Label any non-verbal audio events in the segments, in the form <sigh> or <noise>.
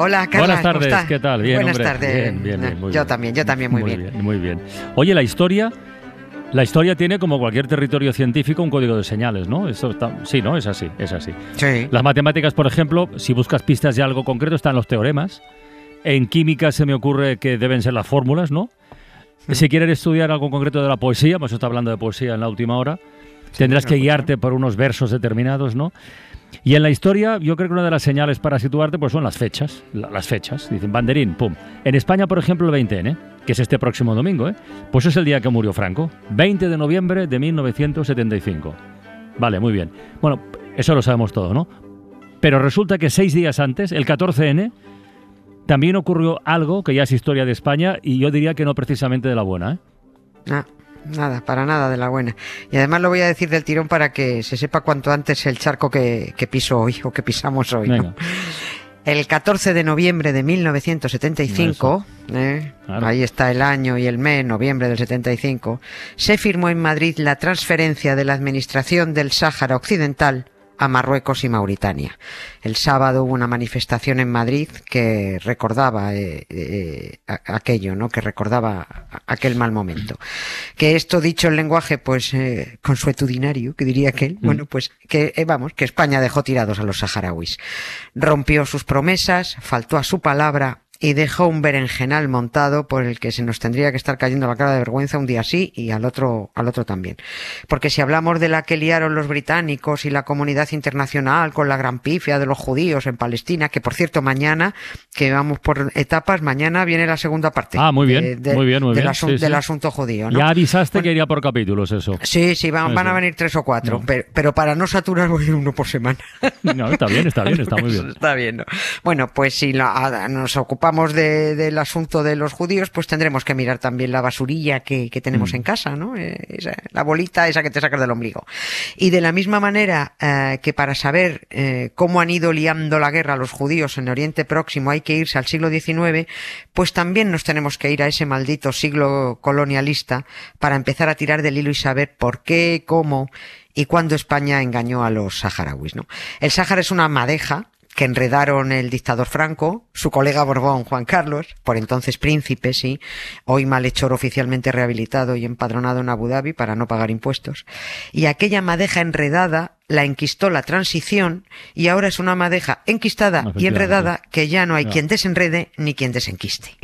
Hola, Carla. Buenas ¿cómo tardes, estás? ¿qué tal? Bien, Buenas hombre. tardes. Bien, bien, bien, muy yo bien. también, yo también muy, bien. Muy bien. Oye, la historia, la historia tiene como cualquier territorio científico un código de señales, ¿no? Eso está, sí, ¿no? Es así, es así. Sí. Las matemáticas, por ejemplo, si buscas pistas de algo concreto, están los teoremas. En química se me ocurre que deben ser las fórmulas, ¿no? Si quieres estudiar algo concreto de la poesía, hemos estado hablando de poesía en la última hora, tendrás que guiarte por unos versos determinados, ¿no? Y en la historia, yo creo que una de las señales para situarte pues son las fechas. la- las fechas. Dicen banderín, pum. En España, por ejemplo, el 20N, que es este próximo domingo, ¿eh? Pues es el día que murió Franco. 20 de noviembre de 1975. Vale, muy bien. Bueno, eso lo sabemos todo, ¿no? Pero resulta que seis días antes, el 14N, también ocurrió algo que ya es historia de España y yo diría que no precisamente de la buena, ¿eh? Ah, nada, para nada de la buena. Y además lo voy a decir del tirón para que se sepa cuanto antes el charco que, que piso hoy o que pisamos hoy. El 14 de noviembre de 1975, ¿eh? Claro. ahí está el año y el mes, noviembre del 75, se firmó en Madrid la transferencia de la administración del Sáhara Occidental a Marruecos y Mauritania. El sábado hubo una manifestación en Madrid que recordaba eh, eh, aquello, ¿no? Que recordaba aquel mal momento. Que esto dicho en lenguaje, pues, eh, consuetudinario, que diría aquel, bueno, pues, que, vamos, que España dejó tirados a los saharauis. Rompió sus promesas, faltó a su palabra y dejó un berenjenal montado por el que se nos tendría que estar cayendo la cara de vergüenza un día sí y al otro, al otro también. Porque si hablamos de la que liaron los británicos y la comunidad internacional con la gran pifia de los judíos en Palestina, que por cierto mañana, que vamos por etapas, mañana viene la segunda parte. Ah, muy bien, de- de- muy bien, muy del, bien, asun- sí, sí. del asunto judío, ¿no? Ya avisaste que iría por capítulos eso. Sí, sí, van, van a venir tres o cuatro, No. pero, pero para no saturar voy a ir uno por semana. No, está bien, está bien, está muy <laughs> bien. Está bien, ¿no? Bueno, pues si la- nos ocupamos de- del asunto de los judíos, pues tendremos que mirar también la basurilla que, que tenemos Mm. en casa, ¿no? Eh, esa- la bolita esa que te sacas del ombligo. Y de la misma manera eh, que para saber eh, cómo han ido liando la guerra los judíos en Oriente Próximo hay que irse al siglo XIX, pues también nos tenemos que ir a ese maldito siglo colonialista para empezar a tirar del hilo y saber por qué, cómo y cuándo España engañó a los saharauis, ¿no? El Sáhara es una madeja que enredaron el dictador Franco, su colega Borbón Juan Carlos, por entonces príncipe, sí, hoy malhechor oficialmente rehabilitado y empadronado en Abu Dhabi para no pagar impuestos. Y aquella madeja enredada la enquistó la transición y ahora es una madeja enquistada y enredada que ya no hay Ya. quien desenrede ni quien desenquiste.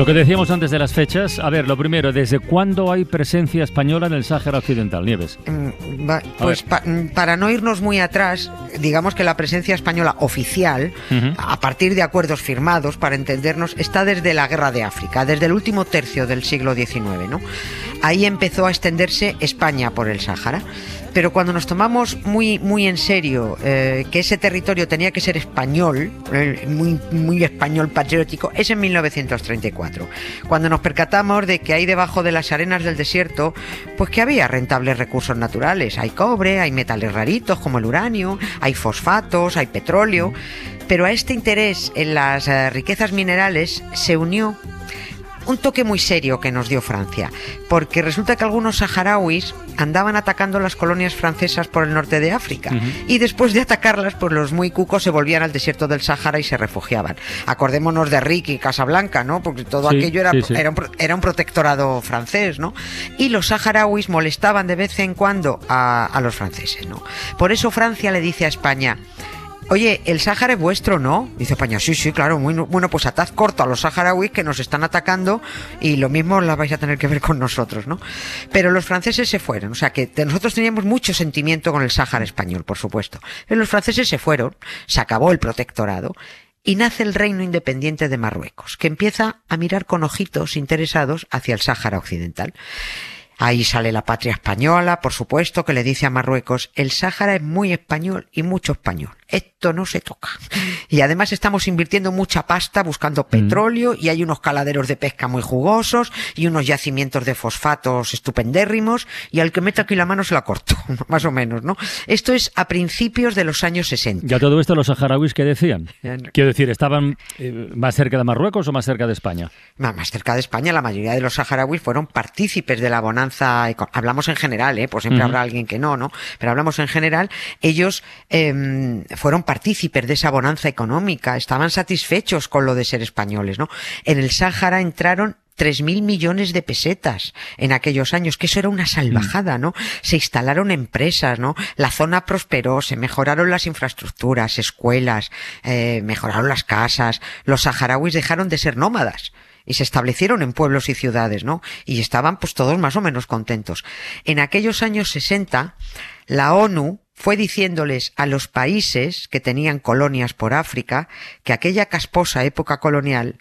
Lo que decíamos antes de las fechas, a ver, lo primero, ¿desde cuándo hay presencia española en el Sáhara Occidental, Nieves? Mm, va- Pues pa- mm, para no irnos muy atrás, digamos que la presencia española oficial, a partir de acuerdos firmados, para entendernos, está desde la Guerra de África, desde el último tercio del siglo XIX, ¿no? Ahí empezó a extenderse España por el Sáhara. Pero cuando nos tomamos muy, muy en serio eh, que ese territorio tenía que ser español, eh, muy, muy español patriótico, es en 1934, cuando nos percatamos de que ahí debajo de las arenas del desierto, pues que había rentables recursos naturales. Hay cobre, hay metales raritos como el uranio, hay fosfatos, hay petróleo. Pero a este interés en las eh, riquezas minerales se unió un toque muy serio que nos dio Francia, porque resulta que algunos saharauis andaban atacando las colonias francesas por el norte de África y después de atacarlas, pues los muy cucos se volvían al desierto del Sáhara y se refugiaban. Acordémonos de Rick y Casablanca, ¿no? Porque todo Sí, aquello era, sí, sí. era un, pro- era un protectorado francés, ¿no? Y los saharauis molestaban de vez en cuando a, a los franceses, ¿no? Por eso Francia le dice a España, oye, el Sáhara es vuestro, ¿no? Dice España, sí, sí, claro, muy, bueno, pues atad corto a los saharauis que nos están atacando y lo mismo la vais a tener que ver con nosotros, ¿no? Pero los franceses se fueron, o sea que nosotros teníamos mucho sentimiento con el Sáhara español, por supuesto. Pero los franceses se fueron, se acabó el protectorado y nace el reino independiente de Marruecos, que empieza a mirar con ojitos interesados hacia el Sáhara occidental. Ahí sale la patria española, por supuesto, que le dice a Marruecos, el Sáhara es muy español y mucho español. Esto no se toca. Y además estamos invirtiendo mucha pasta buscando petróleo y hay unos caladeros de pesca muy jugosos y unos yacimientos de fosfatos estupendérrimos y al que meta aquí la mano se la corto, <laughs> más o menos, ¿no? Esto es a principios de los años 60. Ya todo esto los saharauis que decían. <laughs> Quiero decir, ¿estaban eh, más cerca de Marruecos o más cerca de España? Más cerca de España, la mayoría de los saharauis fueron partícipes de la bonanza. Hablamos en general, ¿eh? Pues siempre habrá alguien que no, ¿no? Pero hablamos en general. Ellos em, fueron partícipes de esa bonanza económica, estaban satisfechos con lo de ser españoles, ¿no? En el Sáhara entraron 3.000 millones de pesetas en aquellos años, que eso era una salvajada, ¿no? Se instalaron empresas, ¿no? La zona prosperó, se mejoraron las infraestructuras, escuelas, eh, mejoraron las casas, los saharauis dejaron de ser nómadas y se establecieron en pueblos y ciudades, ¿no? Y estaban pues todos más o menos contentos. En aquellos años 60, la ONU fue diciéndoles a los países que tenían colonias por África que aquella casposa época colonial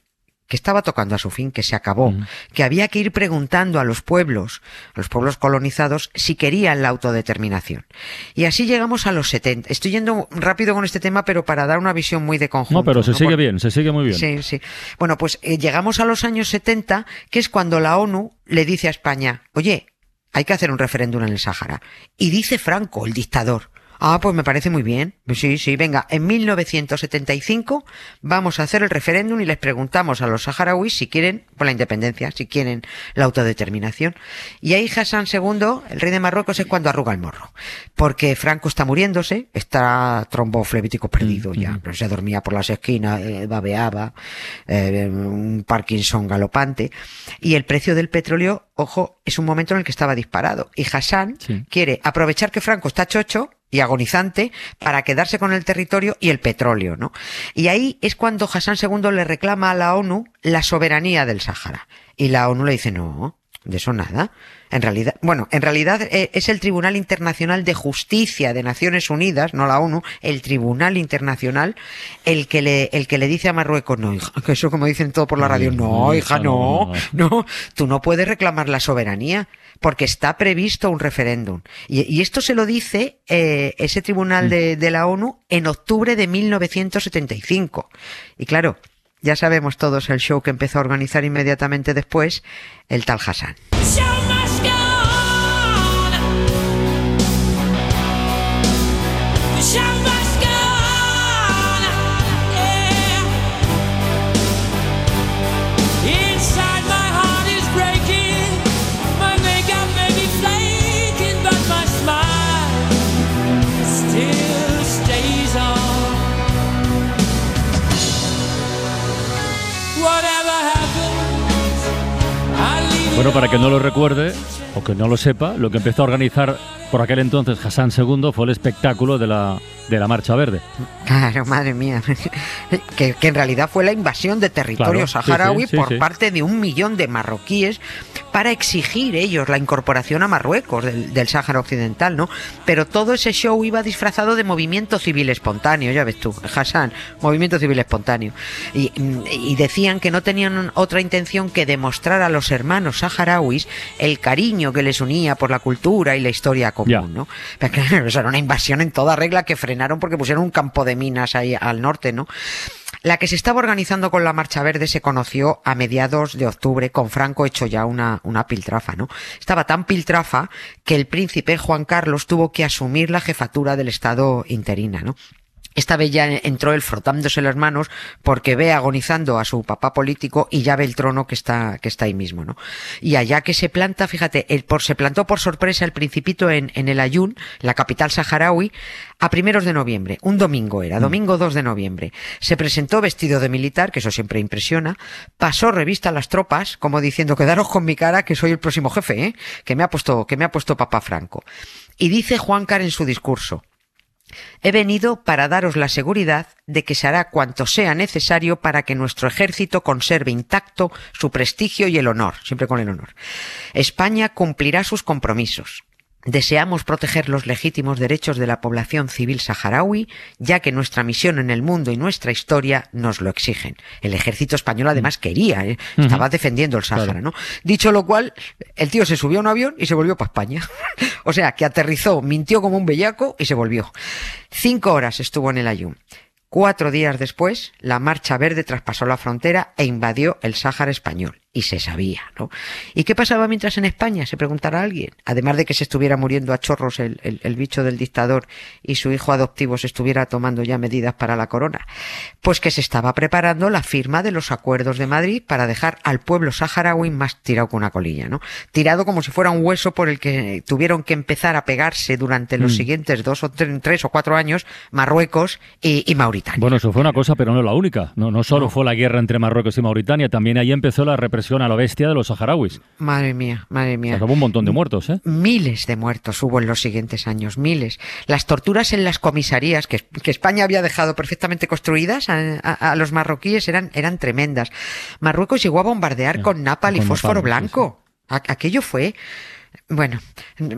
que estaba tocando a su fin, que se acabó, Mm. que había que ir preguntando a los pueblos, a los pueblos colonizados, si querían la autodeterminación. Y así llegamos a los 70. Estoy yendo rápido con este tema, pero para dar una visión muy de conjunto. No, pero se sigue Por- bien, se sigue muy bien. Sí, sí. Bueno, pues eh, llegamos a los años 70, que es cuando la ONU le dice a España, oye, hay que hacer un referéndum en el Sáhara. Y dice Franco, el dictador, ah, pues me parece muy bien. Sí, sí, venga, en 1975 vamos a hacer el referéndum y les preguntamos a los saharauis si quieren, por la independencia, si quieren la autodeterminación. Y ahí Hassan II, el rey de Marruecos, es cuando arruga el morro. Porque Franco está muriéndose, está tromboflebítico perdido ya, pero se dormía por las esquinas, eh, babeaba, eh, un Parkinson galopante. Y el precio del petróleo, ojo, es un momento en el que estaba disparado. Y Hassan Sí. quiere aprovechar que Franco está chocho y agonizante para quedarse con el territorio y el petróleo, ¿no? Y ahí es cuando Hassan II le reclama a la ONU la soberanía del Sáhara. Y la ONU le dice, no, de eso nada. En realidad, bueno, en realidad eh, es el Tribunal Internacional de Justicia de Naciones Unidas, no la ONU, el Tribunal Internacional, el que le, el que le dice a Marruecos, no, hija, que eso como dicen todo por la radio, no, hija, no, no, tú no puedes reclamar la soberanía porque está previsto un referéndum. Y, y esto se lo dice eh, ese tribunal de, de la ONU en octubre de 1975. Y claro, ya sabemos todos el show que empezó a organizar inmediatamente después el tal Hassan. Bueno, para que no lo recuerde o que no lo sepa, lo que empezó a organizar por aquel entonces Hassan II fue el espectáculo de la, de la Marcha Verde. Claro, madre mía. <laughs> que, que en realidad fue la invasión de territorio Claro, saharaui sí, sí, por sí. parte de un millón de marroquíes para exigir ellos la incorporación a Marruecos del, del Sáhara Occidental, ¿no? Pero todo ese show iba disfrazado de movimiento civil espontáneo, ya ves tú, Hassan, movimiento civil espontáneo. Y, y decían que no tenían otra intención que demostrar a los hermanos saharauis el cariño que les unía por la cultura y la historia común. ¿no? Pero claro, eso era una invasión en toda regla que frenaron porque pusieron un campo de minas ahí al norte, ¿no? La que se estaba organizando con la Marcha Verde se conoció a mediados de octubre, con Franco hecho ya una, una piltrafa, ¿no? Estaba tan piltrafa que el príncipe Juan Carlos tuvo que asumir la jefatura del Estado interina, ¿no? Esta vez ya entró él frotándose las manos porque ve agonizando a su papá político y ya ve el trono que está, que está ahí mismo, ¿no? Y allá que se planta, fíjate, el por, se plantó por sorpresa el principito en, en el Ayun, la capital saharaui, a primeros de noviembre. Un domingo era, domingo 2 de noviembre. Se presentó vestido de militar, que eso siempre impresiona, pasó revista a las tropas, como diciendo, quedaros con mi cara que soy el próximo jefe, ¿eh? Que me ha puesto, que me ha puesto papá Franco. Y dice Juan Car en su discurso, He venido para daros la seguridad de que se hará cuanto sea necesario para que nuestro ejército conserve intacto su prestigio y el honor, siempre con el honor. España cumplirá sus compromisos. Deseamos proteger los legítimos derechos de la población civil saharaui, ya que nuestra misión en el mundo y nuestra historia nos lo exigen. El ejército español además quería, ¿eh? estaba defendiendo el Sáhara, Claro. ¿no? Dicho lo cual, el tío se subió a un avión y se volvió para España. <laughs> o sea, que aterrizó, mintió como un bellaco y se volvió. Cinco horas estuvo en el Ayun. Cuatro días después, la Marcha Verde traspasó la frontera e invadió el Sáhara español. Y se sabía, ¿no? ¿Y qué pasaba mientras en España? Se preguntará alguien. Además de que se estuviera muriendo a chorros el, el- el bicho del dictador y su hijo adoptivo se estuviera tomando ya medidas para la corona. Pues que se estaba preparando la firma de los acuerdos de Madrid para dejar al pueblo saharaui más tirado que una colilla, ¿no? Tirado como si fuera un hueso por el que tuvieron que empezar a pegarse durante los Mm. siguientes dos o tre- tres o cuatro años Marruecos y, y Mauritania. Bueno, eso fue una cosa, pero no la única. No, no solo fue la guerra entre Marruecos y Mauritania, también ahí empezó la represión a la bestia de los saharauis. Madre mía, madre mía. Hubo un montón de muertos, ¿eh? Miles de muertos hubo en los siguientes años, miles. Las torturas en las comisarías que, que España había dejado perfectamente construidas a, a- a los marroquíes eran, eran tremendas. Marruecos llegó a bombardear Sí, con napal y con fósforo sí, blanco. Aquello fue, bueno,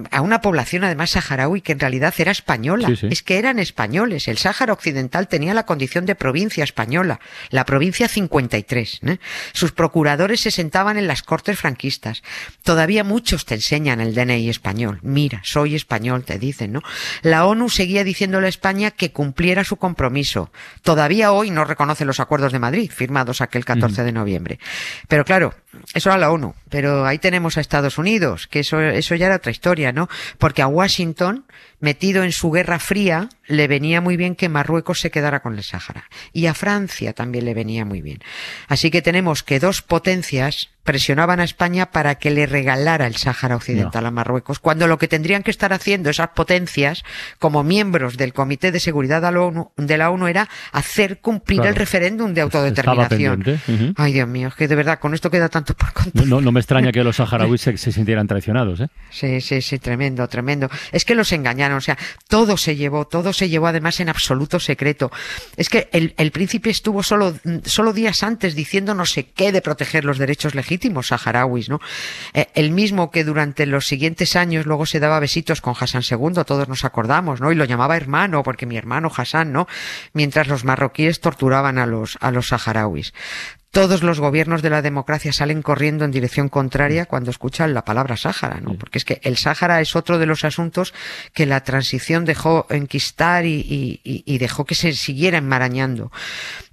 a una población además saharaui que en realidad era española. Sí, sí. Es que eran españoles. El Sáhara Occidental tenía la condición de provincia española, la provincia 53. ¿eh? Sus procuradores se sentaban en las cortes franquistas. Todavía muchos te enseñan el DNI español. Mira, soy español, te dicen, ¿no? La ONU seguía diciéndole a España que cumpliera su compromiso. Todavía hoy no reconoce los acuerdos de Madrid, firmados aquel 14 de noviembre. Pero claro, eso era la ONU. Pero ahí tenemos a Estados Unidos, que eso, eso ya era otra historia, ¿no? Porque a Washington, metido en su guerra fría, le venía muy bien que Marruecos se quedara con el Sáhara. Y a Francia también le venía muy bien. Así que tenemos que dos potencias presionaban a España para que le regalara el Sáhara Occidental No. a Marruecos, cuando lo que tendrían que estar haciendo esas potencias, como miembros del Comité de Seguridad de la ONU, de la ONU era hacer cumplir Claro. el referéndum de Estaba autodeterminación. pendiente. ujú. Ay, Dios mío, es que de verdad, con esto queda tanto por contar. No, no- no me extraña que los <laughs> saharauis se, se sintieran traicionados, ¿eh? Sí, sí, sí, tremendo, tremendo. Es que los engañaron, o sea, todo se llevó, todo se llevó además en absoluto secreto. Es que el, el príncipe estuvo solo, solo días antes diciendo no sé qué de proteger los derechos legítimos saharauis, ¿no? Eh, el mismo que durante los siguientes años luego se daba besitos con Hassan II, todos nos acordamos, ¿no? Y lo llamaba hermano, porque mi hermano Hassan, ¿no? Mientras los marroquíes torturaban a los, a los saharauis. Todos los gobiernos de la democracia salen corriendo en dirección contraria cuando escuchan la palabra Sáhara, ¿no? Porque es que el Sáhara es otro de los asuntos que la transición dejó enquistar y, y- y- y dejó que se siguiera enmarañando.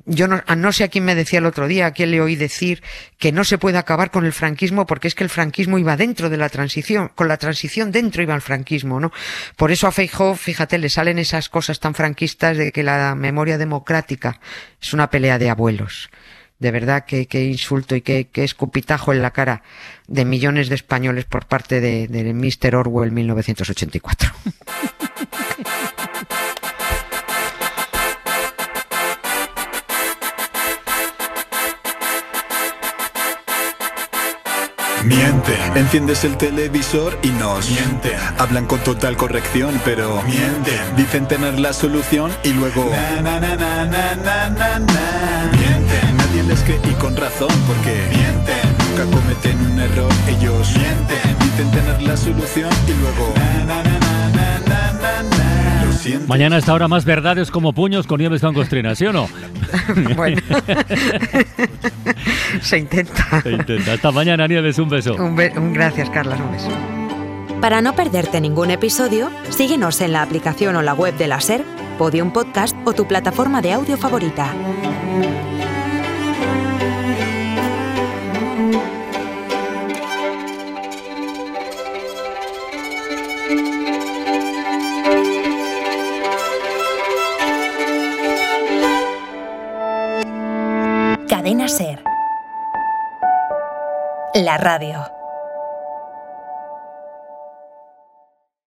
Yo no, a no sé a quién me decía el otro día, a quién le oí decir que no se puede acabar con el franquismo porque es que el franquismo iba dentro de la transición, con la transición dentro iba el franquismo, ¿no? Por eso a Feijóo, fíjate, le salen esas cosas tan franquistas de que la memoria democrática es una pelea de abuelos. De verdad que, que insulto y que escupitajo en la cara de millones de españoles por parte de, de Mr. Orwell 1984. Mienten. Enciendes el televisor y nos mienten. Hablan con total corrección, pero mienten. Dicen tener la solución y luego na, na, na, razón porque mienten. Nunca cometen un error, ellos mienten. Dicen tener la solución y luego na, na, na, na, na, na, na, na. Lo siento. Mañana a esta hora más verdades como puños con nieves con costrina, ¿sí o no? <laughs> bueno, <laughs> se intenta. Se intenta. Hasta mañana, Nieves, un beso. Un, be- un gracias, Carlas, un beso. Para no perderte ningún episodio, síguenos en la aplicación o la web de la SER, Podium Podcast o tu plataforma de audio favorita. La radio.